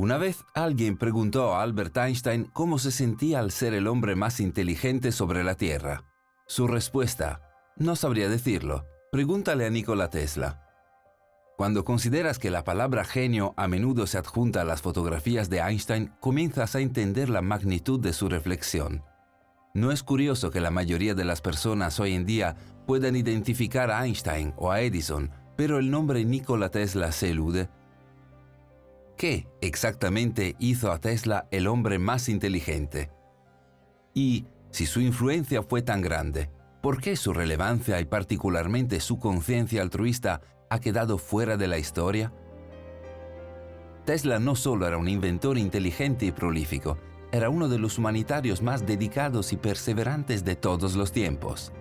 Una vez alguien preguntó a Albert Einstein cómo se sentía al ser el hombre más inteligente sobre la Tierra. Su respuesta, no sabría decirlo. Pregúntale a Nikola Tesla. Cuando consideras que la palabra genio a menudo se adjunta a las fotografías de Einstein, comienzas a entender la magnitud de su reflexión. No es curioso que la mayoría de las personas hoy en día puedan identificar a Einstein o a Edison, pero el nombre Nikola Tesla se elude ¿Qué exactamente hizo a Tesla el hombre más inteligente? Y, si su influencia fue tan grande, ¿por qué su relevancia y particularmente su conciencia altruista ha quedado fuera de la historia? Tesla no solo era un inventor inteligente y prolífico, era uno de los humanitarios más dedicados y perseverantes de todos los tiempos.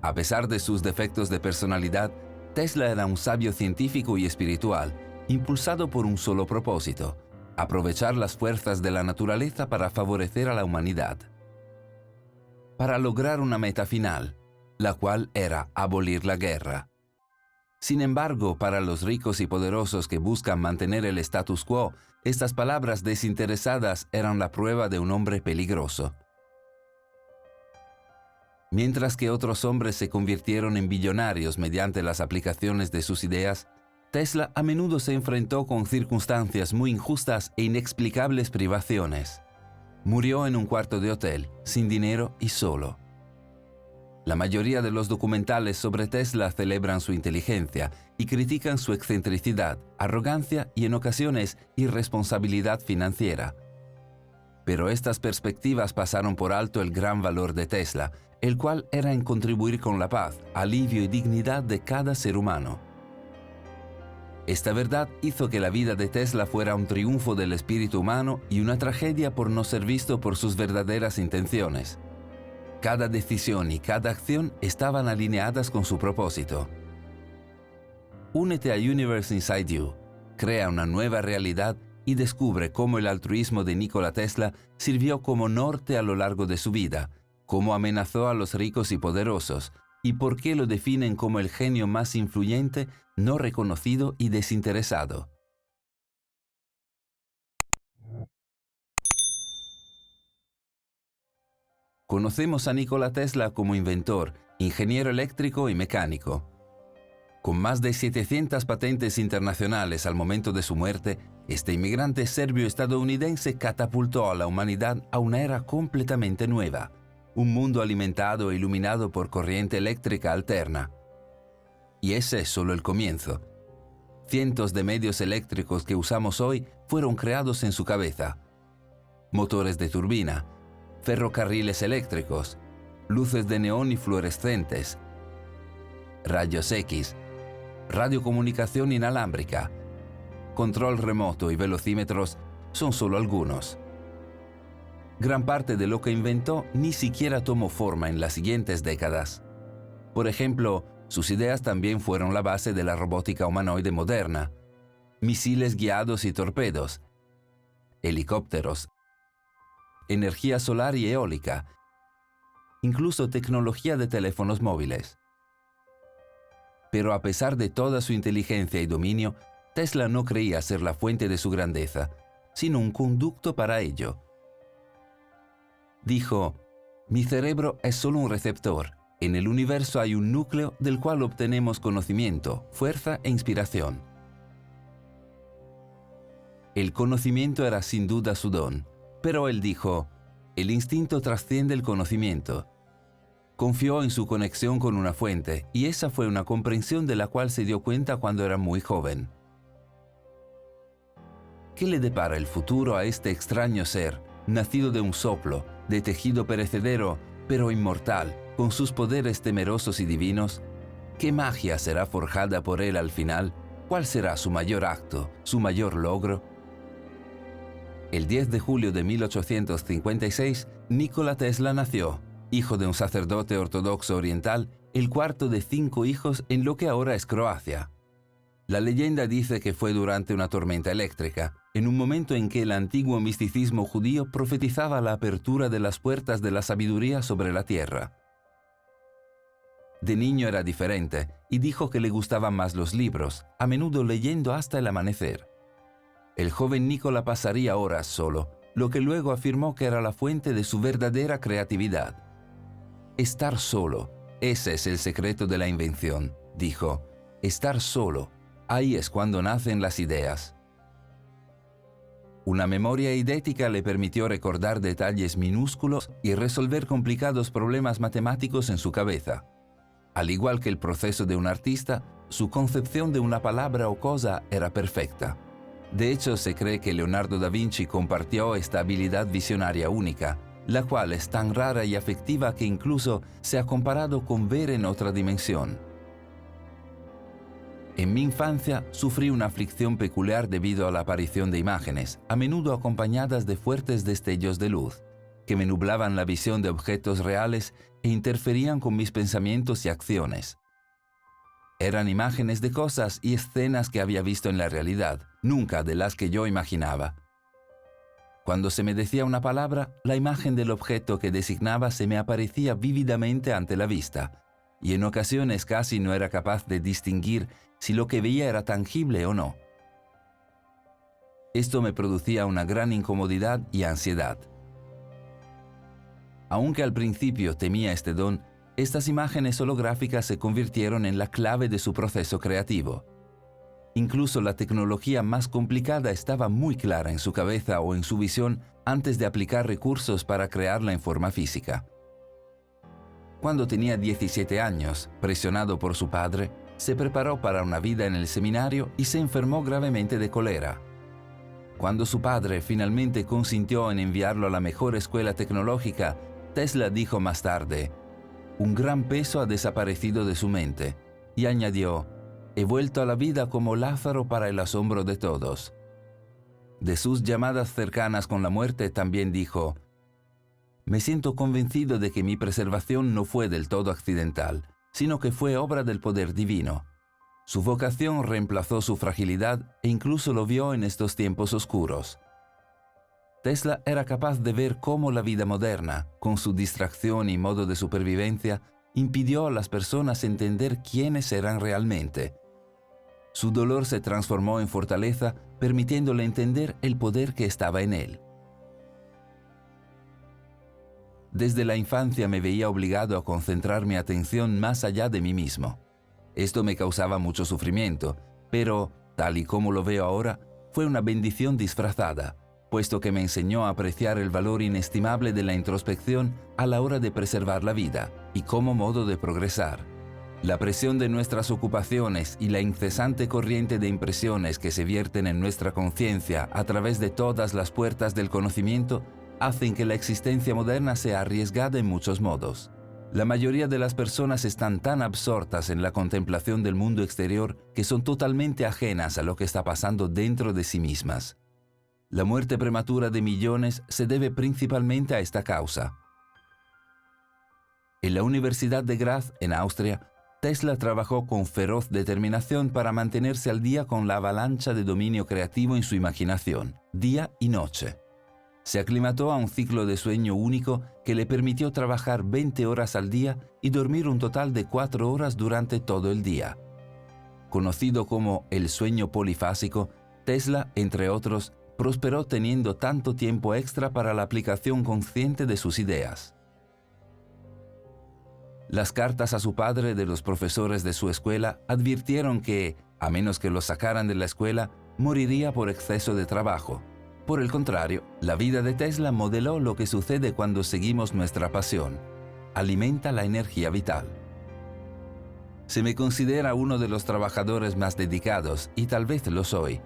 A pesar de sus defectos de personalidad, Tesla era un sabio científico y espiritual impulsado por un solo propósito, aprovechar las fuerzas de la naturaleza para favorecer a la humanidad. Para lograr una meta final, la cual era abolir la guerra. Sin embargo, para los ricos y poderosos que buscan mantener el status quo, estas palabras desinteresadas eran la prueba de un hombre peligroso. Mientras que otros hombres se convirtieron en billonarios mediante las aplicaciones de sus ideas, Tesla a menudo se enfrentó con circunstancias muy injustas e inexplicables privaciones. Murió en un cuarto de hotel, sin dinero y solo. La mayoría de los documentales sobre Tesla celebran su inteligencia y critican su excentricidad, arrogancia y en ocasiones irresponsabilidad financiera. Pero estas perspectivas pasaron por alto el gran valor de Tesla, el cual era en contribuir con la paz, alivio y dignidad de cada ser humano. Esta verdad hizo que la vida de Tesla fuera un triunfo del espíritu humano y una tragedia por no ser visto por sus verdaderas intenciones. Cada decisión y cada acción estaban alineadas con su propósito. Únete a Universe Inside You, crea una nueva realidad y descubre cómo el altruismo de Nikola Tesla sirvió como norte a lo largo de su vida, cómo amenazó a los ricos y poderosos, y por qué lo definen como el genio más influyente, no reconocido y desinteresado. Conocemos a Nikola Tesla como inventor, ingeniero eléctrico y mecánico. Con más de 700 patentes internacionales al momento de su muerte, este inmigrante serbio-estadounidense catapultó a la humanidad a una era completamente nueva un mundo alimentado e iluminado por corriente eléctrica alterna. Y ese es solo el comienzo. Cientos de medios eléctricos que usamos hoy fueron creados en su cabeza. Motores de turbina, ferrocarriles eléctricos, luces de neón y fluorescentes, rayos X, radiocomunicación inalámbrica, control remoto y velocímetros son solo algunos. Gran parte de lo que inventó ni siquiera tomó forma en las siguientes décadas. Por ejemplo, sus ideas también fueron la base de la robótica humanoide moderna, misiles guiados y torpedos, helicópteros, energía solar y eólica, incluso tecnología de teléfonos móviles. Pero a pesar de toda su inteligencia y dominio, Tesla no creía ser la fuente de su grandeza, sino un conducto para ello. Dijo, mi cerebro es solo un receptor. En el universo hay un núcleo del cual obtenemos conocimiento, fuerza e inspiración. El conocimiento era sin duda su don, pero él dijo, el instinto trasciende el conocimiento. Confió en su conexión con una fuente y esa fue una comprensión de la cual se dio cuenta cuando era muy joven. ¿Qué le depara el futuro a este extraño ser, nacido de un soplo, de tejido perecedero, pero inmortal, con sus poderes temerosos y divinos? ¿Qué magia será forjada por él al final? ¿Cuál será su mayor acto, su mayor logro? El 10 de julio de 1856, Nikola Tesla nació, hijo de un sacerdote ortodoxo oriental, el cuarto de cinco hijos en lo que ahora es Croacia. La leyenda dice que fue durante una tormenta eléctrica, en un momento en que el antiguo misticismo judío profetizaba la apertura de las puertas de la sabiduría sobre la tierra. De niño era diferente y dijo que le gustaban más los libros, a menudo leyendo hasta el amanecer. El joven Nicola pasaría horas solo, lo que luego afirmó que era la fuente de su verdadera creatividad. Estar solo, ese es el secreto de la invención, dijo. Estar solo, ahí es cuando nacen las ideas. Una memoria idética le permitió recordar detalles minúsculos y resolver complicados problemas matemáticos en su cabeza. Al igual que el proceso de un artista, su concepción de una palabra o cosa era perfecta. De hecho, se cree que Leonardo da Vinci compartió esta habilidad visionaria única, la cual es tan rara y afectiva que incluso se ha comparado con ver en otra dimensión. En mi infancia sufrí una aflicción peculiar debido a la aparición de imágenes, a menudo acompañadas de fuertes destellos de luz, que me nublaban la visión de objetos reales e interferían con mis pensamientos y acciones. Eran imágenes de cosas y escenas que había visto en la realidad, nunca de las que yo imaginaba. Cuando se me decía una palabra, la imagen del objeto que designaba se me aparecía vívidamente ante la vista, y en ocasiones casi no era capaz de distinguir si lo que veía era tangible o no. Esto me producía una gran incomodidad y ansiedad. Aunque al principio temía este don, estas imágenes holográficas se convirtieron en la clave de su proceso creativo. Incluso la tecnología más complicada estaba muy clara en su cabeza o en su visión antes de aplicar recursos para crearla en forma física. Cuando tenía 17 años, presionado por su padre, se preparó para una vida en el seminario y se enfermó gravemente de cólera. Cuando su padre finalmente consintió en enviarlo a la mejor escuela tecnológica, Tesla dijo más tarde, un gran peso ha desaparecido de su mente, y añadió, he vuelto a la vida como Lázaro para el asombro de todos. De sus llamadas cercanas con la muerte también dijo, me siento convencido de que mi preservación no fue del todo accidental, sino que fue obra del poder divino. Su vocación reemplazó su fragilidad e incluso lo vio en estos tiempos oscuros. Tesla era capaz de ver cómo la vida moderna, con su distracción y modo de supervivencia, impidió a las personas entender quiénes eran realmente. Su dolor se transformó en fortaleza, permitiéndole entender el poder que estaba en él. Desde la infancia me veía obligado a concentrar mi atención más allá de mí mismo. Esto me causaba mucho sufrimiento, pero, tal y como lo veo ahora, fue una bendición disfrazada puesto que me enseñó a apreciar el valor inestimable de la introspección a la hora de preservar la vida y como modo de progresar. La presión de nuestras ocupaciones y la incesante corriente de impresiones que se vierten en nuestra conciencia a través de todas las puertas del conocimiento hacen que la existencia moderna sea arriesgada en muchos modos. La mayoría de las personas están tan absortas en la contemplación del mundo exterior que son totalmente ajenas a lo que está pasando dentro de sí mismas. La muerte prematura de millones se debe principalmente a esta causa. En la Universidad de Graz, en Austria, Tesla trabajó con feroz determinación para mantenerse al día con la avalancha de dominio creativo en su imaginación, día y noche. Se aclimató a un ciclo de sueño único que le permitió trabajar 20 horas al día y dormir un total de 4 horas durante todo el día. Conocido como el sueño polifásico, Tesla, entre otros, prosperó teniendo tanto tiempo extra para la aplicación consciente de sus ideas. Las cartas a su padre de los profesores de su escuela advirtieron que, a menos que lo sacaran de la escuela, moriría por exceso de trabajo. Por el contrario, la vida de Tesla modeló lo que sucede cuando seguimos nuestra pasión. Alimenta la energía vital. Se me considera uno de los trabajadores más dedicados y tal vez lo soy,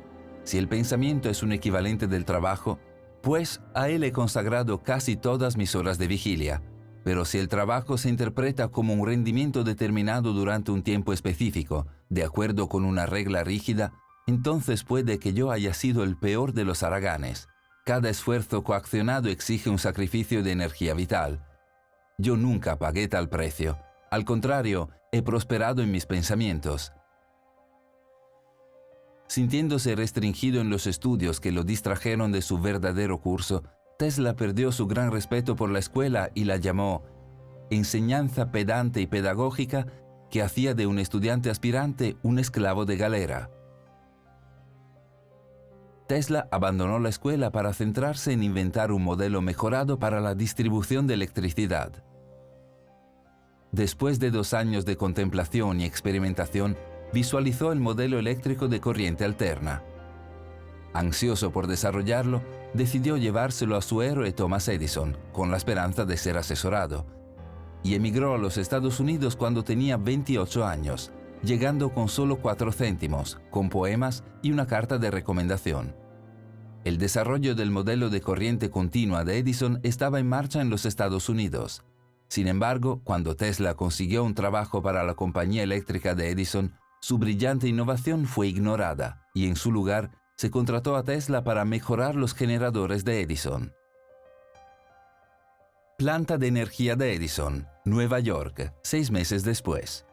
si el pensamiento es un equivalente del trabajo, pues a él he consagrado casi todas mis horas de vigilia. Pero si el trabajo se interpreta como un rendimiento determinado durante un tiempo específico, de acuerdo con una regla rígida, entonces puede que yo haya sido el peor de los haraganes. Cada esfuerzo coaccionado exige un sacrificio de energía vital. Yo nunca pagué tal precio. Al contrario, he prosperado en mis pensamientos. Sintiéndose restringido en los estudios que lo distrajeron de su verdadero curso, Tesla perdió su gran respeto por la escuela y la llamó enseñanza pedante y pedagógica que hacía de un estudiante aspirante un esclavo de galera. Tesla abandonó la escuela para centrarse en inventar un modelo mejorado para la distribución de electricidad. Después de dos años de contemplación y experimentación, visualizó el modelo eléctrico de corriente alterna. Ansioso por desarrollarlo, decidió llevárselo a su héroe Thomas Edison, con la esperanza de ser asesorado, y emigró a los Estados Unidos cuando tenía 28 años, llegando con solo cuatro céntimos, con poemas y una carta de recomendación. El desarrollo del modelo de corriente continua de Edison estaba en marcha en los Estados Unidos. Sin embargo, cuando Tesla consiguió un trabajo para la compañía eléctrica de Edison, su brillante innovación fue ignorada y en su lugar se contrató a Tesla para mejorar los generadores de Edison. Planta de energía de Edison, Nueva York, seis meses después.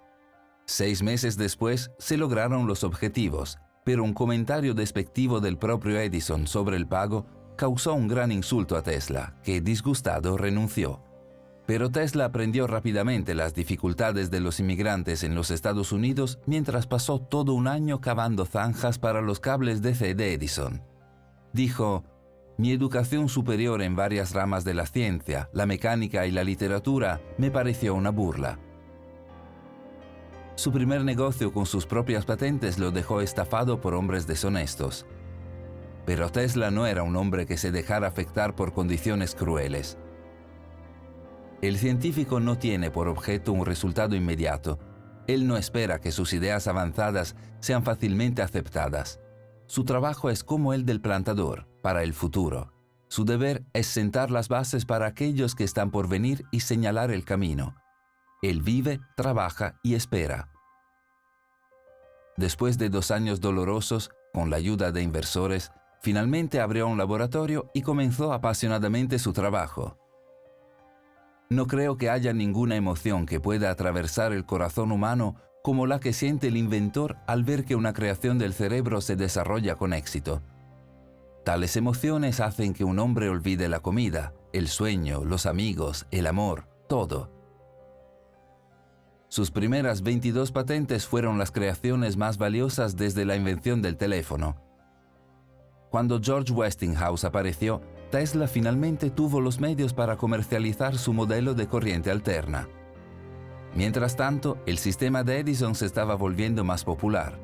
Seis meses después se lograron los objetivos, pero un comentario despectivo del propio Edison sobre el pago causó un gran insulto a Tesla, que disgustado renunció. Pero Tesla aprendió rápidamente las dificultades de los inmigrantes en los Estados Unidos mientras pasó todo un año cavando zanjas para los cables DC de Edison. Dijo, mi educación superior en varias ramas de la ciencia, la mecánica y la literatura me pareció una burla. Su primer negocio con sus propias patentes lo dejó estafado por hombres deshonestos. Pero Tesla no era un hombre que se dejara afectar por condiciones crueles. El científico no tiene por objeto un resultado inmediato. Él no espera que sus ideas avanzadas sean fácilmente aceptadas. Su trabajo es como el del plantador, para el futuro. Su deber es sentar las bases para aquellos que están por venir y señalar el camino. Él vive, trabaja y espera. Después de dos años dolorosos, con la ayuda de inversores, finalmente abrió un laboratorio y comenzó apasionadamente su trabajo. No creo que haya ninguna emoción que pueda atravesar el corazón humano como la que siente el inventor al ver que una creación del cerebro se desarrolla con éxito. Tales emociones hacen que un hombre olvide la comida, el sueño, los amigos, el amor, todo. Sus primeras 22 patentes fueron las creaciones más valiosas desde la invención del teléfono. Cuando George Westinghouse apareció, Tesla finalmente tuvo los medios para comercializar su modelo de corriente alterna. Mientras tanto, el sistema de Edison se estaba volviendo más popular.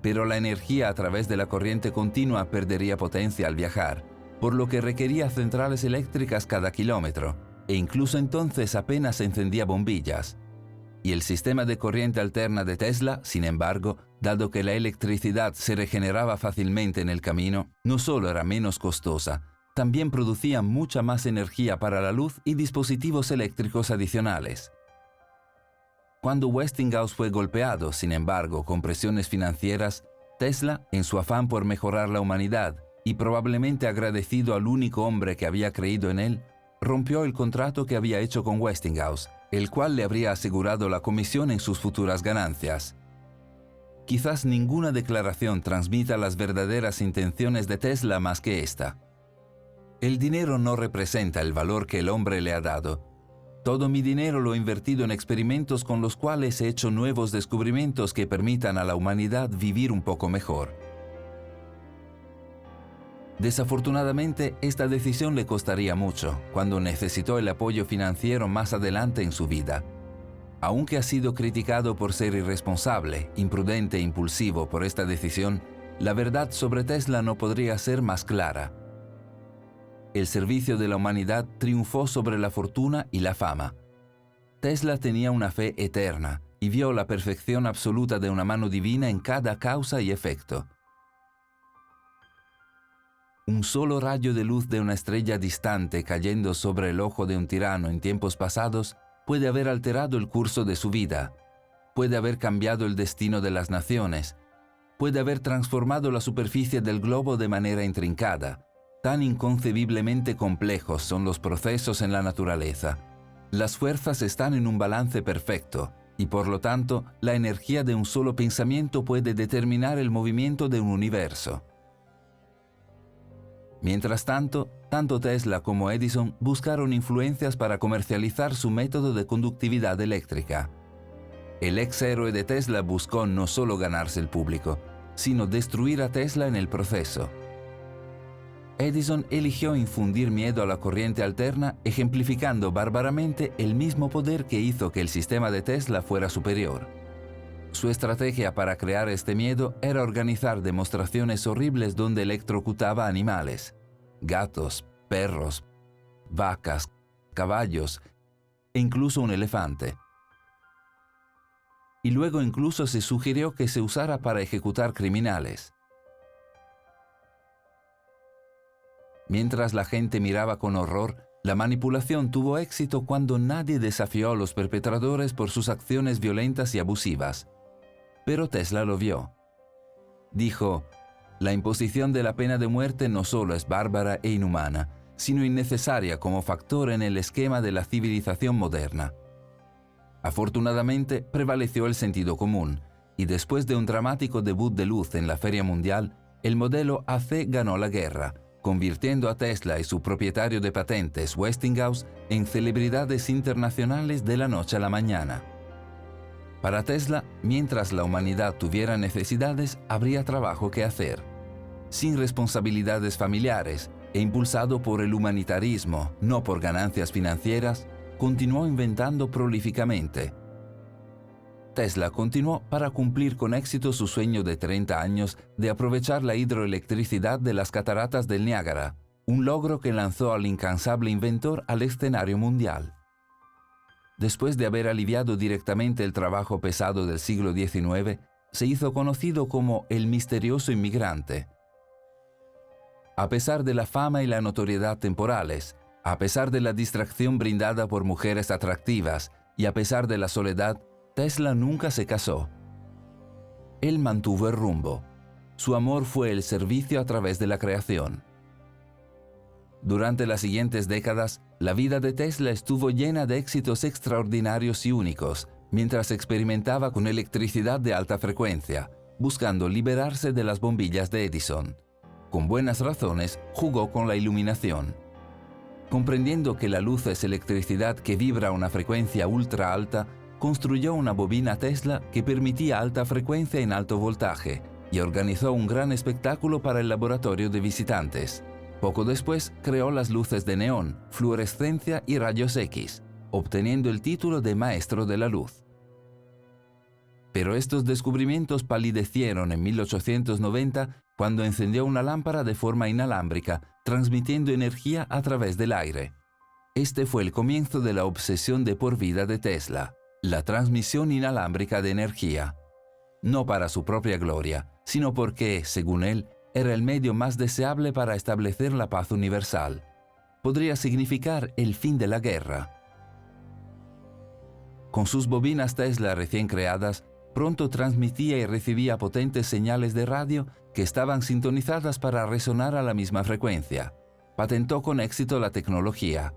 Pero la energía a través de la corriente continua perdería potencia al viajar, por lo que requería centrales eléctricas cada kilómetro, e incluso entonces apenas encendía bombillas. Y el sistema de corriente alterna de Tesla, sin embargo, dado que la electricidad se regeneraba fácilmente en el camino, no solo era menos costosa, también producía mucha más energía para la luz y dispositivos eléctricos adicionales. Cuando Westinghouse fue golpeado, sin embargo, con presiones financieras, Tesla, en su afán por mejorar la humanidad y probablemente agradecido al único hombre que había creído en él, rompió el contrato que había hecho con Westinghouse, el cual le habría asegurado la comisión en sus futuras ganancias. Quizás ninguna declaración transmita las verdaderas intenciones de Tesla más que esta. El dinero no representa el valor que el hombre le ha dado. Todo mi dinero lo he invertido en experimentos con los cuales he hecho nuevos descubrimientos que permitan a la humanidad vivir un poco mejor. Desafortunadamente, esta decisión le costaría mucho cuando necesitó el apoyo financiero más adelante en su vida. Aunque ha sido criticado por ser irresponsable, imprudente e impulsivo por esta decisión, la verdad sobre Tesla no podría ser más clara el servicio de la humanidad triunfó sobre la fortuna y la fama. Tesla tenía una fe eterna y vio la perfección absoluta de una mano divina en cada causa y efecto. Un solo rayo de luz de una estrella distante cayendo sobre el ojo de un tirano en tiempos pasados puede haber alterado el curso de su vida, puede haber cambiado el destino de las naciones, puede haber transformado la superficie del globo de manera intrincada, Tan inconcebiblemente complejos son los procesos en la naturaleza. Las fuerzas están en un balance perfecto y por lo tanto la energía de un solo pensamiento puede determinar el movimiento de un universo. Mientras tanto, tanto Tesla como Edison buscaron influencias para comercializar su método de conductividad eléctrica. El ex héroe de Tesla buscó no solo ganarse el público, sino destruir a Tesla en el proceso Edison eligió infundir miedo a la corriente alterna, ejemplificando bárbaramente el mismo poder que hizo que el sistema de Tesla fuera superior. Su estrategia para crear este miedo era organizar demostraciones horribles donde electrocutaba animales, gatos, perros, vacas, caballos e incluso un elefante. Y luego incluso se sugirió que se usara para ejecutar criminales. Mientras la gente miraba con horror, la manipulación tuvo éxito cuando nadie desafió a los perpetradores por sus acciones violentas y abusivas. Pero Tesla lo vio. Dijo, la imposición de la pena de muerte no solo es bárbara e inhumana, sino innecesaria como factor en el esquema de la civilización moderna. Afortunadamente prevaleció el sentido común, y después de un dramático debut de luz en la Feria Mundial, el modelo AC ganó la guerra, convirtiendo a Tesla y su propietario de patentes Westinghouse en celebridades internacionales de la noche a la mañana. Para Tesla, mientras la humanidad tuviera necesidades, habría trabajo que hacer. Sin responsabilidades familiares e impulsado por el humanitarismo, no por ganancias financieras, continuó inventando prolíficamente Tesla continuó para cumplir con éxito su sueño de 30 años de aprovechar la hidroelectricidad de las cataratas del Niágara, un logro que lanzó al incansable inventor al escenario mundial. Después de haber aliviado directamente el trabajo pesado del siglo XIX, se hizo conocido como el misterioso inmigrante. A pesar de la fama y la notoriedad temporales, a pesar de la distracción brindada por mujeres atractivas y a pesar de la soledad, Tesla nunca se casó. Él mantuvo el rumbo. Su amor fue el servicio a través de la creación. Durante las siguientes décadas, la vida de Tesla estuvo llena de éxitos extraordinarios y únicos, mientras experimentaba con electricidad de alta frecuencia, buscando liberarse de las bombillas de Edison. Con buenas razones, jugó con la iluminación. Comprendiendo que la luz es electricidad que vibra a una frecuencia ultra alta, construyó una bobina Tesla que permitía alta frecuencia en alto voltaje y organizó un gran espectáculo para el laboratorio de visitantes. Poco después creó las luces de neón, fluorescencia y rayos X, obteniendo el título de Maestro de la Luz. Pero estos descubrimientos palidecieron en 1890 cuando encendió una lámpara de forma inalámbrica, transmitiendo energía a través del aire. Este fue el comienzo de la obsesión de por vida de Tesla la transmisión inalámbrica de energía, no para su propia gloria, sino porque, según él, era el medio más deseable para establecer la paz universal. Podría significar el fin de la guerra. Con sus bobinas Tesla recién creadas, pronto transmitía y recibía potentes señales de radio que estaban sintonizadas para resonar a la misma frecuencia. Patentó con éxito la tecnología,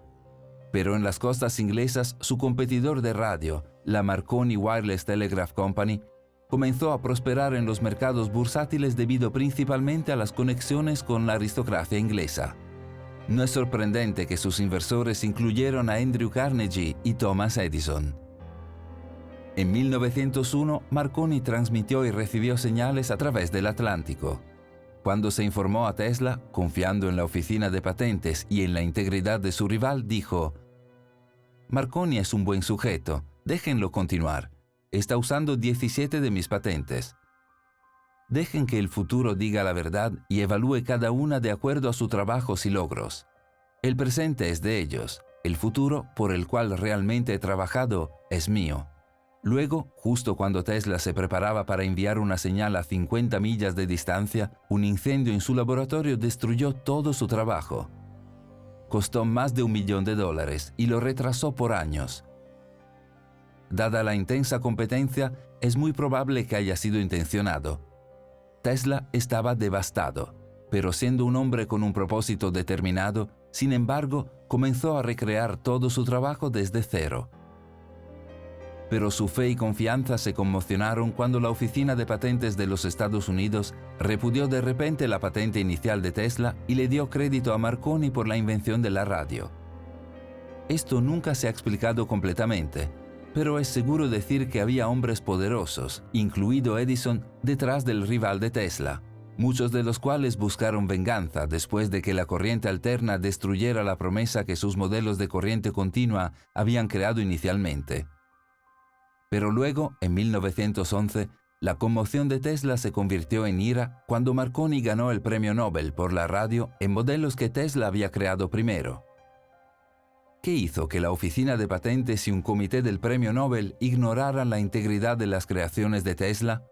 pero en las costas inglesas su competidor de radio, la Marconi Wireless Telegraph Company, comenzó a prosperar en los mercados bursátiles debido principalmente a las conexiones con la aristocracia inglesa. No es sorprendente que sus inversores incluyeron a Andrew Carnegie y Thomas Edison. En 1901, Marconi transmitió y recibió señales a través del Atlántico. Cuando se informó a Tesla, confiando en la oficina de patentes y en la integridad de su rival, dijo, Marconi es un buen sujeto, déjenlo continuar. Está usando 17 de mis patentes. Dejen que el futuro diga la verdad y evalúe cada una de acuerdo a sus trabajos y logros. El presente es de ellos, el futuro por el cual realmente he trabajado es mío. Luego, justo cuando Tesla se preparaba para enviar una señal a 50 millas de distancia, un incendio en su laboratorio destruyó todo su trabajo. Costó más de un millón de dólares y lo retrasó por años. Dada la intensa competencia, es muy probable que haya sido intencionado. Tesla estaba devastado, pero siendo un hombre con un propósito determinado, sin embargo, comenzó a recrear todo su trabajo desde cero pero su fe y confianza se conmocionaron cuando la Oficina de Patentes de los Estados Unidos repudió de repente la patente inicial de Tesla y le dio crédito a Marconi por la invención de la radio. Esto nunca se ha explicado completamente, pero es seguro decir que había hombres poderosos, incluido Edison, detrás del rival de Tesla. muchos de los cuales buscaron venganza después de que la corriente alterna destruyera la promesa que sus modelos de corriente continua habían creado inicialmente. Pero luego, en 1911, la conmoción de Tesla se convirtió en ira cuando Marconi ganó el premio Nobel por la radio en modelos que Tesla había creado primero. ¿Qué hizo que la oficina de patentes y un comité del premio Nobel ignoraran la integridad de las creaciones de Tesla?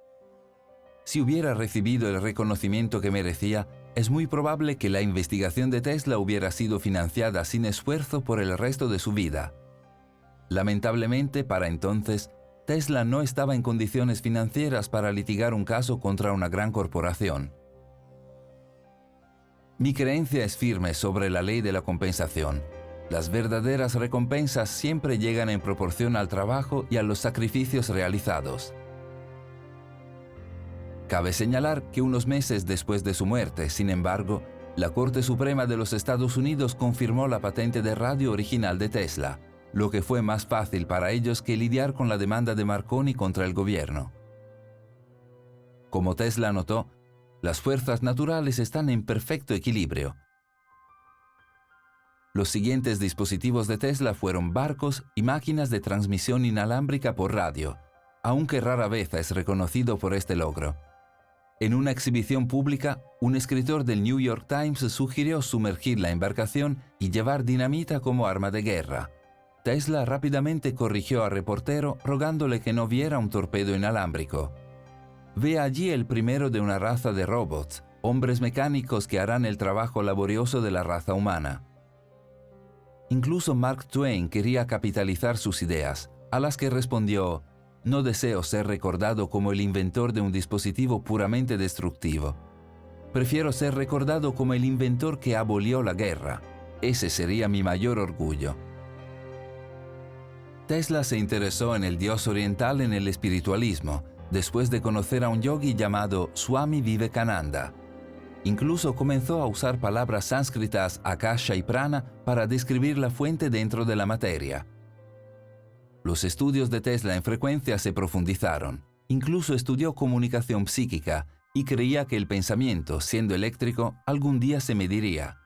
Si hubiera recibido el reconocimiento que merecía, es muy probable que la investigación de Tesla hubiera sido financiada sin esfuerzo por el resto de su vida. Lamentablemente, para entonces, Tesla no estaba en condiciones financieras para litigar un caso contra una gran corporación. Mi creencia es firme sobre la ley de la compensación. Las verdaderas recompensas siempre llegan en proporción al trabajo y a los sacrificios realizados. Cabe señalar que unos meses después de su muerte, sin embargo, la Corte Suprema de los Estados Unidos confirmó la patente de radio original de Tesla, lo que fue más fácil para ellos que lidiar con la demanda de Marconi contra el gobierno. Como Tesla notó, las fuerzas naturales están en perfecto equilibrio. Los siguientes dispositivos de Tesla fueron barcos y máquinas de transmisión inalámbrica por radio, aunque rara vez es reconocido por este logro. En una exhibición pública, un escritor del New York Times sugirió sumergir la embarcación y llevar dinamita como arma de guerra. Tesla rápidamente corrigió al reportero rogándole que no viera un torpedo inalámbrico. Ve allí el primero de una raza de robots, hombres mecánicos que harán el trabajo laborioso de la raza humana. Incluso Mark Twain quería capitalizar sus ideas, a las que respondió, no deseo ser recordado como el inventor de un dispositivo puramente destructivo. Prefiero ser recordado como el inventor que abolió la guerra. Ese sería mi mayor orgullo. Tesla se interesó en el dios oriental en el espiritualismo, después de conocer a un yogi llamado Swami Vivekananda. Incluso comenzó a usar palabras sánscritas akasha y prana para describir la fuente dentro de la materia. Los estudios de Tesla en frecuencia se profundizaron. Incluso estudió comunicación psíquica y creía que el pensamiento, siendo eléctrico, algún día se mediría.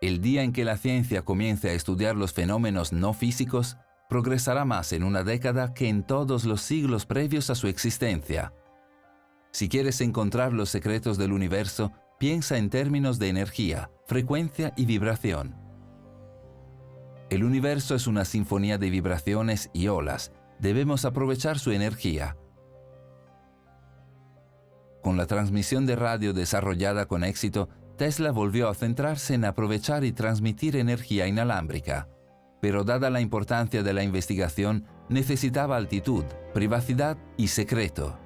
El día en que la ciencia comience a estudiar los fenómenos no físicos, progresará más en una década que en todos los siglos previos a su existencia. Si quieres encontrar los secretos del universo, piensa en términos de energía, frecuencia y vibración. El universo es una sinfonía de vibraciones y olas. Debemos aprovechar su energía. Con la transmisión de radio desarrollada con éxito, Tesla volvió a centrarse en aprovechar y transmitir energía inalámbrica, pero dada la importancia de la investigación, necesitaba altitud, privacidad y secreto.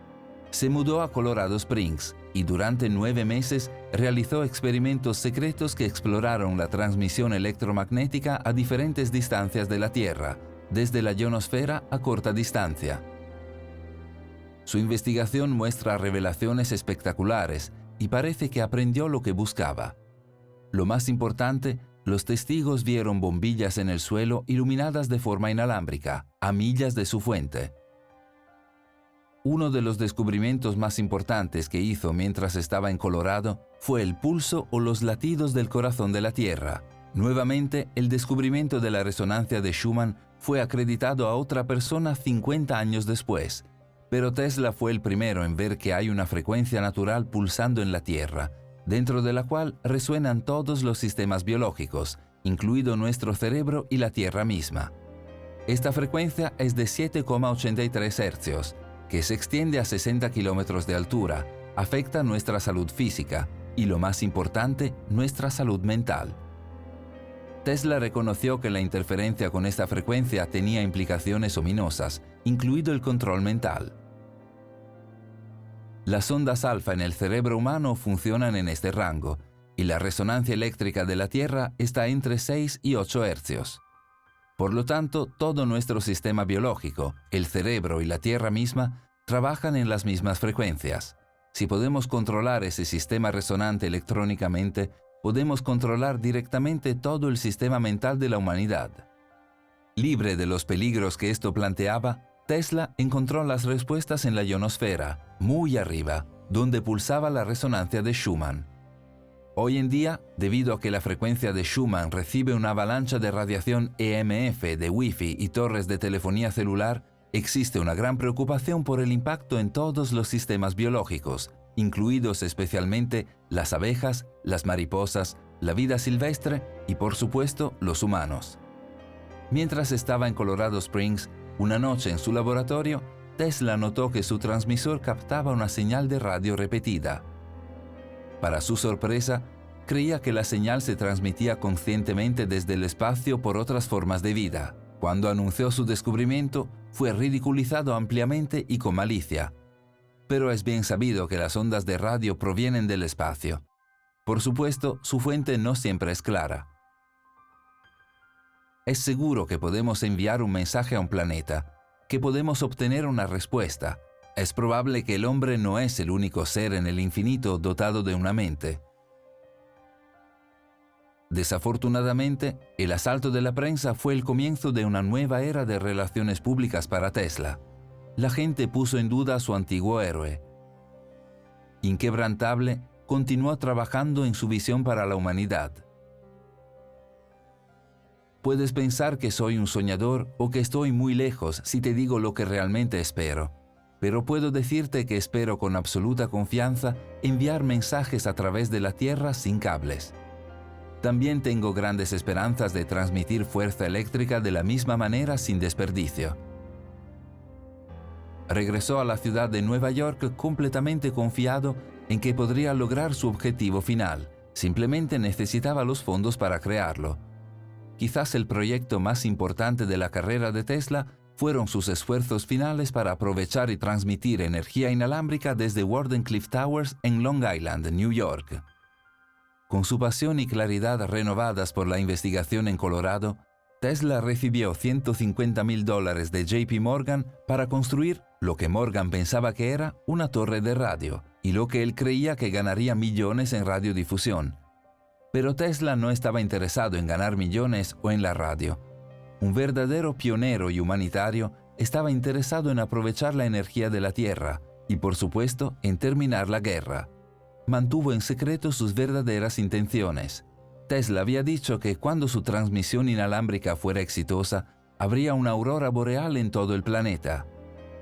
Se mudó a Colorado Springs y durante nueve meses realizó experimentos secretos que exploraron la transmisión electromagnética a diferentes distancias de la Tierra, desde la ionosfera a corta distancia. Su investigación muestra revelaciones espectaculares y parece que aprendió lo que buscaba. Lo más importante, los testigos vieron bombillas en el suelo iluminadas de forma inalámbrica, a millas de su fuente. Uno de los descubrimientos más importantes que hizo mientras estaba en Colorado fue el pulso o los latidos del corazón de la Tierra. Nuevamente, el descubrimiento de la resonancia de Schumann fue acreditado a otra persona 50 años después, pero Tesla fue el primero en ver que hay una frecuencia natural pulsando en la Tierra, dentro de la cual resuenan todos los sistemas biológicos, incluido nuestro cerebro y la Tierra misma. Esta frecuencia es de 7,83 Hz, que se extiende a 60 kilómetros de altura, afecta nuestra salud física y, lo más importante, nuestra salud mental. Tesla reconoció que la interferencia con esta frecuencia tenía implicaciones ominosas, incluido el control mental. Las ondas alfa en el cerebro humano funcionan en este rango, y la resonancia eléctrica de la Tierra está entre 6 y 8 hercios. Por lo tanto, todo nuestro sistema biológico, el cerebro y la Tierra misma, trabajan en las mismas frecuencias. Si podemos controlar ese sistema resonante electrónicamente, podemos controlar directamente todo el sistema mental de la humanidad. Libre de los peligros que esto planteaba, Tesla encontró las respuestas en la ionosfera, muy arriba, donde pulsaba la resonancia de Schumann. Hoy en día, debido a que la frecuencia de Schumann recibe una avalancha de radiación EMF de Wi-Fi y torres de telefonía celular, existe una gran preocupación por el impacto en todos los sistemas biológicos, incluidos especialmente las abejas, las mariposas, la vida silvestre y por supuesto los humanos. Mientras estaba en Colorado Springs, una noche en su laboratorio, Tesla notó que su transmisor captaba una señal de radio repetida. Para su sorpresa, creía que la señal se transmitía conscientemente desde el espacio por otras formas de vida. Cuando anunció su descubrimiento, fue ridiculizado ampliamente y con malicia. Pero es bien sabido que las ondas de radio provienen del espacio. Por supuesto, su fuente no siempre es clara. Es seguro que podemos enviar un mensaje a un planeta, que podemos obtener una respuesta. Es probable que el hombre no es el único ser en el infinito dotado de una mente. Desafortunadamente, el asalto de la prensa fue el comienzo de una nueva era de relaciones públicas para Tesla. La gente puso en duda a su antiguo héroe. Inquebrantable, continuó trabajando en su visión para la humanidad. Puedes pensar que soy un soñador o que estoy muy lejos si te digo lo que realmente espero, pero puedo decirte que espero con absoluta confianza enviar mensajes a través de la Tierra sin cables. También tengo grandes esperanzas de transmitir fuerza eléctrica de la misma manera sin desperdicio. Regresó a la ciudad de Nueva York completamente confiado en que podría lograr su objetivo final. Simplemente necesitaba los fondos para crearlo. Quizás el proyecto más importante de la carrera de Tesla fueron sus esfuerzos finales para aprovechar y transmitir energía inalámbrica desde Wardenclyffe Towers en Long Island, New York. Con su pasión y claridad renovadas por la investigación en Colorado, Tesla recibió 150 mil dólares de JP Morgan para construir lo que Morgan pensaba que era una torre de radio y lo que él creía que ganaría millones en radiodifusión. Pero Tesla no estaba interesado en ganar millones o en la radio. Un verdadero pionero y humanitario estaba interesado en aprovechar la energía de la Tierra y por supuesto en terminar la guerra mantuvo en secreto sus verdaderas intenciones. Tesla había dicho que cuando su transmisión inalámbrica fuera exitosa, habría una aurora boreal en todo el planeta.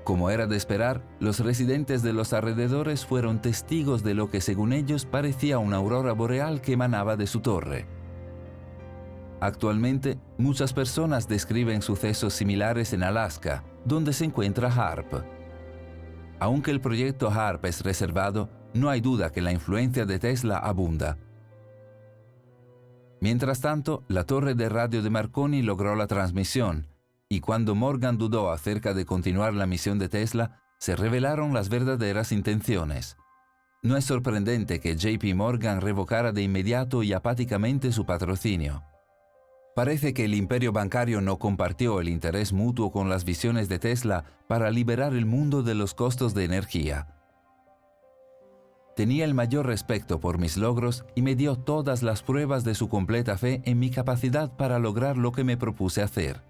Como era de esperar, los residentes de los alrededores fueron testigos de lo que según ellos parecía una aurora boreal que emanaba de su torre. Actualmente, muchas personas describen sucesos similares en Alaska, donde se encuentra HARP. Aunque el proyecto HARP es reservado, no hay duda que la influencia de Tesla abunda. Mientras tanto, la torre de radio de Marconi logró la transmisión, y cuando Morgan dudó acerca de continuar la misión de Tesla, se revelaron las verdaderas intenciones. No es sorprendente que JP Morgan revocara de inmediato y apáticamente su patrocinio. Parece que el imperio bancario no compartió el interés mutuo con las visiones de Tesla para liberar el mundo de los costos de energía. Tenía el mayor respeto por mis logros y me dio todas las pruebas de su completa fe en mi capacidad para lograr lo que me propuse hacer.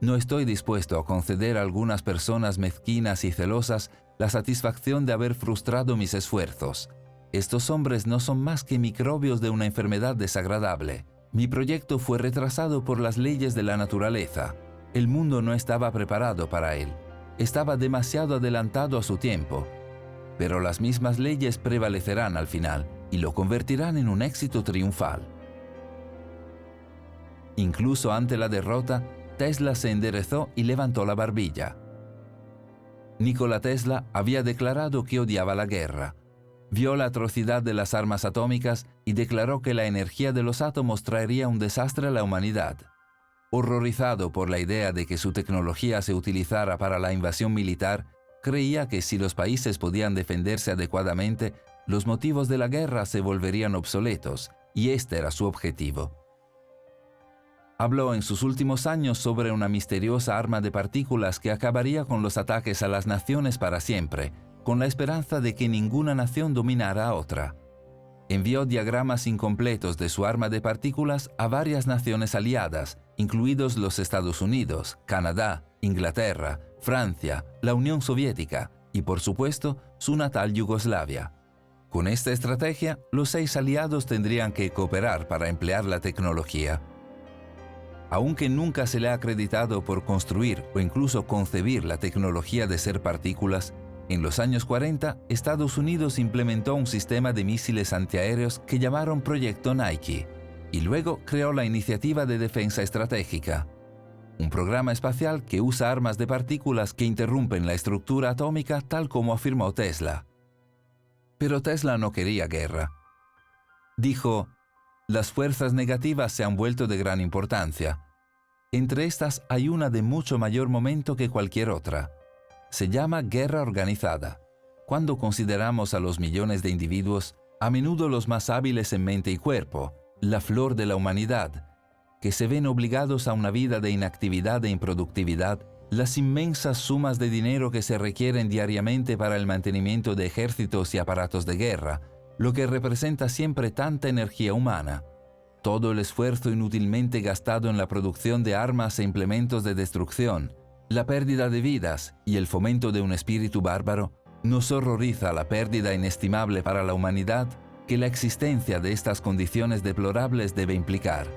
No estoy dispuesto a conceder a algunas personas mezquinas y celosas la satisfacción de haber frustrado mis esfuerzos. Estos hombres no son más que microbios de una enfermedad desagradable. Mi proyecto fue retrasado por las leyes de la naturaleza. El mundo no estaba preparado para él. Estaba demasiado adelantado a su tiempo pero las mismas leyes prevalecerán al final y lo convertirán en un éxito triunfal. Incluso ante la derrota, Tesla se enderezó y levantó la barbilla. Nikola Tesla había declarado que odiaba la guerra, vio la atrocidad de las armas atómicas y declaró que la energía de los átomos traería un desastre a la humanidad. Horrorizado por la idea de que su tecnología se utilizara para la invasión militar, Creía que si los países podían defenderse adecuadamente, los motivos de la guerra se volverían obsoletos, y este era su objetivo. Habló en sus últimos años sobre una misteriosa arma de partículas que acabaría con los ataques a las naciones para siempre, con la esperanza de que ninguna nación dominara a otra. Envió diagramas incompletos de su arma de partículas a varias naciones aliadas, incluidos los Estados Unidos, Canadá, Inglaterra, Francia, la Unión Soviética y por supuesto su natal Yugoslavia. Con esta estrategia, los seis aliados tendrían que cooperar para emplear la tecnología. Aunque nunca se le ha acreditado por construir o incluso concebir la tecnología de ser partículas, en los años 40 Estados Unidos implementó un sistema de misiles antiaéreos que llamaron Proyecto Nike y luego creó la Iniciativa de Defensa Estratégica, un programa espacial que usa armas de partículas que interrumpen la estructura atómica tal como afirmó Tesla. Pero Tesla no quería guerra. Dijo, las fuerzas negativas se han vuelto de gran importancia. Entre estas hay una de mucho mayor momento que cualquier otra. Se llama guerra organizada. Cuando consideramos a los millones de individuos, a menudo los más hábiles en mente y cuerpo, la flor de la humanidad, que se ven obligados a una vida de inactividad e improductividad, las inmensas sumas de dinero que se requieren diariamente para el mantenimiento de ejércitos y aparatos de guerra, lo que representa siempre tanta energía humana, todo el esfuerzo inútilmente gastado en la producción de armas e implementos de destrucción, la pérdida de vidas y el fomento de un espíritu bárbaro, nos horroriza la pérdida inestimable para la humanidad que la existencia de estas condiciones deplorables debe implicar.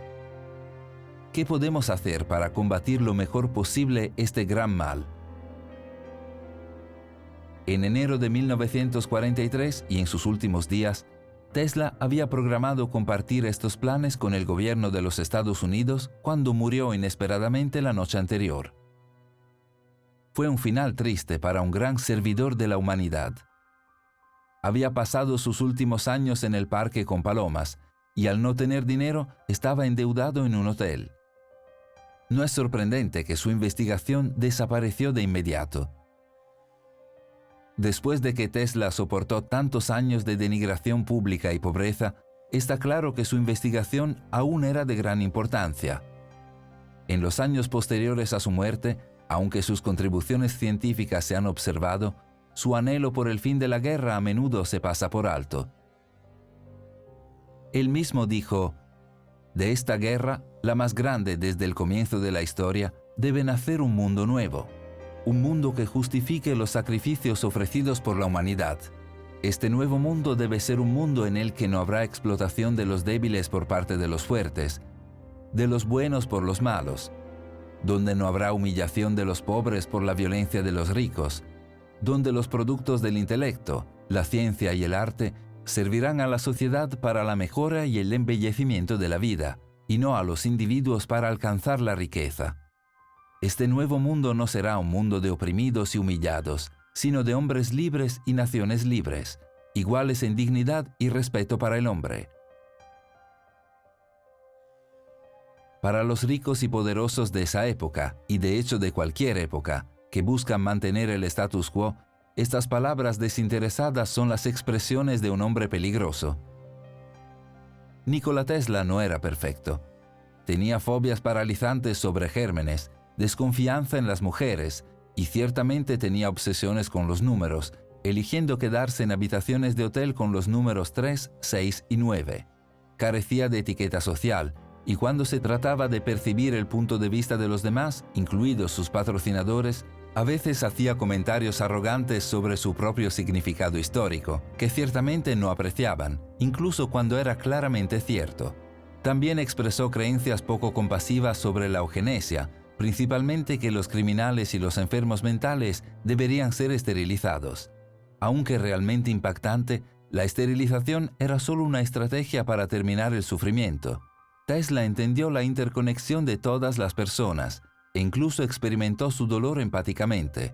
¿Qué podemos hacer para combatir lo mejor posible este gran mal? En enero de 1943 y en sus últimos días, Tesla había programado compartir estos planes con el gobierno de los Estados Unidos cuando murió inesperadamente la noche anterior. Fue un final triste para un gran servidor de la humanidad. Había pasado sus últimos años en el parque con palomas y al no tener dinero estaba endeudado en un hotel. No es sorprendente que su investigación desapareció de inmediato. Después de que Tesla soportó tantos años de denigración pública y pobreza, está claro que su investigación aún era de gran importancia. En los años posteriores a su muerte, aunque sus contribuciones científicas se han observado, su anhelo por el fin de la guerra a menudo se pasa por alto. Él mismo dijo, de esta guerra, la más grande desde el comienzo de la historia, debe nacer un mundo nuevo, un mundo que justifique los sacrificios ofrecidos por la humanidad. Este nuevo mundo debe ser un mundo en el que no habrá explotación de los débiles por parte de los fuertes, de los buenos por los malos, donde no habrá humillación de los pobres por la violencia de los ricos, donde los productos del intelecto, la ciencia y el arte servirán a la sociedad para la mejora y el embellecimiento de la vida, y no a los individuos para alcanzar la riqueza. Este nuevo mundo no será un mundo de oprimidos y humillados, sino de hombres libres y naciones libres, iguales en dignidad y respeto para el hombre. Para los ricos y poderosos de esa época, y de hecho de cualquier época, que buscan mantener el status quo, estas palabras desinteresadas son las expresiones de un hombre peligroso. Nikola Tesla no era perfecto. Tenía fobias paralizantes sobre gérmenes, desconfianza en las mujeres y ciertamente tenía obsesiones con los números, eligiendo quedarse en habitaciones de hotel con los números 3, 6 y 9. Carecía de etiqueta social y cuando se trataba de percibir el punto de vista de los demás, incluidos sus patrocinadores, a veces hacía comentarios arrogantes sobre su propio significado histórico, que ciertamente no apreciaban, incluso cuando era claramente cierto. También expresó creencias poco compasivas sobre la eugenesia, principalmente que los criminales y los enfermos mentales deberían ser esterilizados. Aunque realmente impactante, la esterilización era solo una estrategia para terminar el sufrimiento. Tesla entendió la interconexión de todas las personas, e incluso experimentó su dolor empáticamente.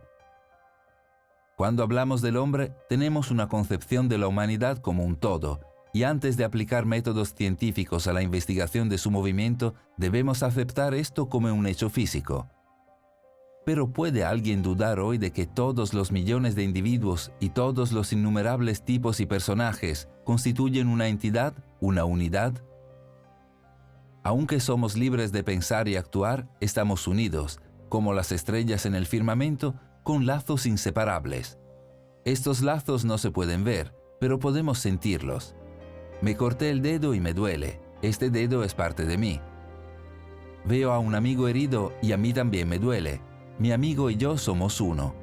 Cuando hablamos del hombre, tenemos una concepción de la humanidad como un todo, y antes de aplicar métodos científicos a la investigación de su movimiento, debemos aceptar esto como un hecho físico. Pero ¿puede alguien dudar hoy de que todos los millones de individuos y todos los innumerables tipos y personajes constituyen una entidad, una unidad? Aunque somos libres de pensar y actuar, estamos unidos, como las estrellas en el firmamento, con lazos inseparables. Estos lazos no se pueden ver, pero podemos sentirlos. Me corté el dedo y me duele. Este dedo es parte de mí. Veo a un amigo herido y a mí también me duele. mi amigo y yo somos uno.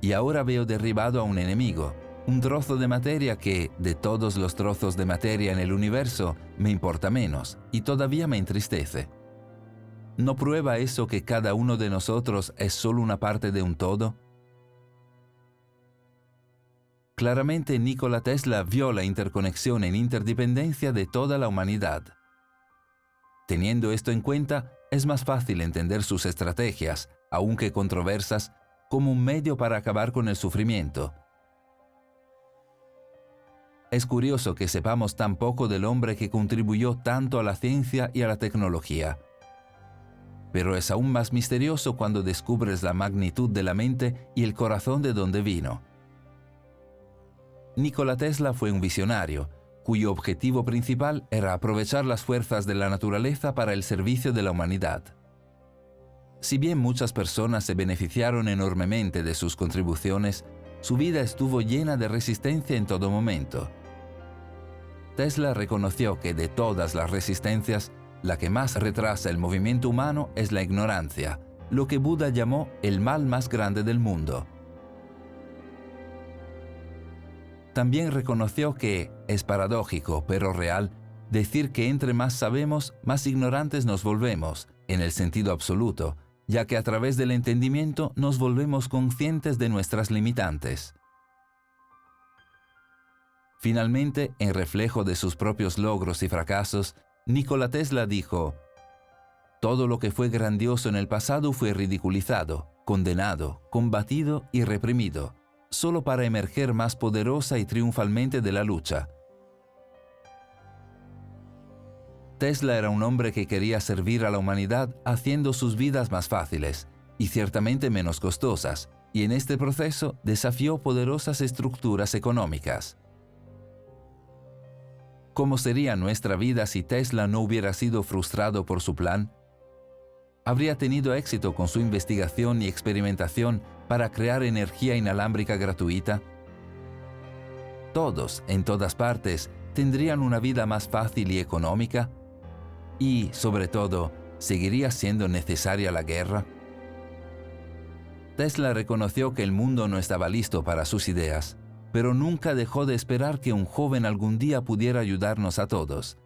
Y ahora veo derribado a un enemigo, un trozo de materia que, de todos los trozos de materia en el universo, me importa menos y todavía me entristece. ¿No prueba eso que cada uno de nosotros es solo una parte de un todo? Claramente Nikola Tesla vio la interconexión en interdependencia de toda la humanidad. Teniendo esto en cuenta, es más fácil entender sus estrategias, aunque controversas, como un medio para acabar con el sufrimiento. Es curioso que sepamos tan poco del hombre que contribuyó tanto a la ciencia y a la tecnología. Pero es aún más misterioso cuando descubres la magnitud de la mente y el corazón de donde vino. Nikola Tesla fue un visionario, cuyo objetivo principal era aprovechar las fuerzas de la naturaleza para el servicio de la humanidad. Si bien muchas personas se beneficiaron enormemente de sus contribuciones, su vida estuvo llena de resistencia en todo momento. Tesla reconoció que de todas las resistencias, la que más retrasa el movimiento humano es la ignorancia, lo que Buda llamó el mal más grande del mundo. También reconoció que es paradójico, pero real, decir que entre más sabemos, más ignorantes nos volvemos, en el sentido absoluto, ya que a través del entendimiento nos volvemos conscientes de nuestras limitantes. Finalmente, en reflejo de sus propios logros y fracasos, Nikola Tesla dijo, Todo lo que fue grandioso en el pasado fue ridiculizado, condenado, combatido y reprimido, solo para emerger más poderosa y triunfalmente de la lucha. Tesla era un hombre que quería servir a la humanidad haciendo sus vidas más fáciles y ciertamente menos costosas, y en este proceso desafió poderosas estructuras económicas. ¿Cómo sería nuestra vida si Tesla no hubiera sido frustrado por su plan? Habría tenido éxito con su investigación y experimentación para crear energía inalámbrica gratuita? Todos, en todas partes, tendrían una vida más fácil y económica? Y, sobre todo, ¿seguiría siendo necesaria la guerra? Tesla reconoció que el mundo no estaba listo para sus ideas, pero nunca dejó de esperar que un joven algún día pudiera ayudarnos a todos.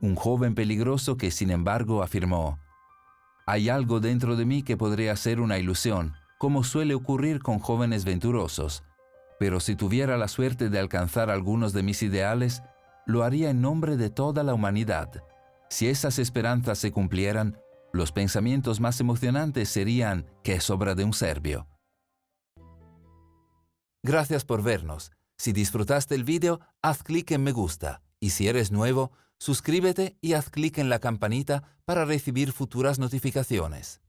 Un joven peligroso que, sin embargo, afirmó, hay algo dentro de mí que podría ser una ilusión, como suele ocurrir con jóvenes venturosos, pero si tuviera la suerte de alcanzar algunos de mis ideales, lo haría en nombre de toda la humanidad. Si esas esperanzas se cumplieran, los pensamientos más emocionantes serían que es obra de un serbio. Gracias por vernos. Si disfrutaste el vídeo, haz clic en me gusta. Y si eres nuevo, suscríbete y haz clic en la campanita para recibir futuras notificaciones.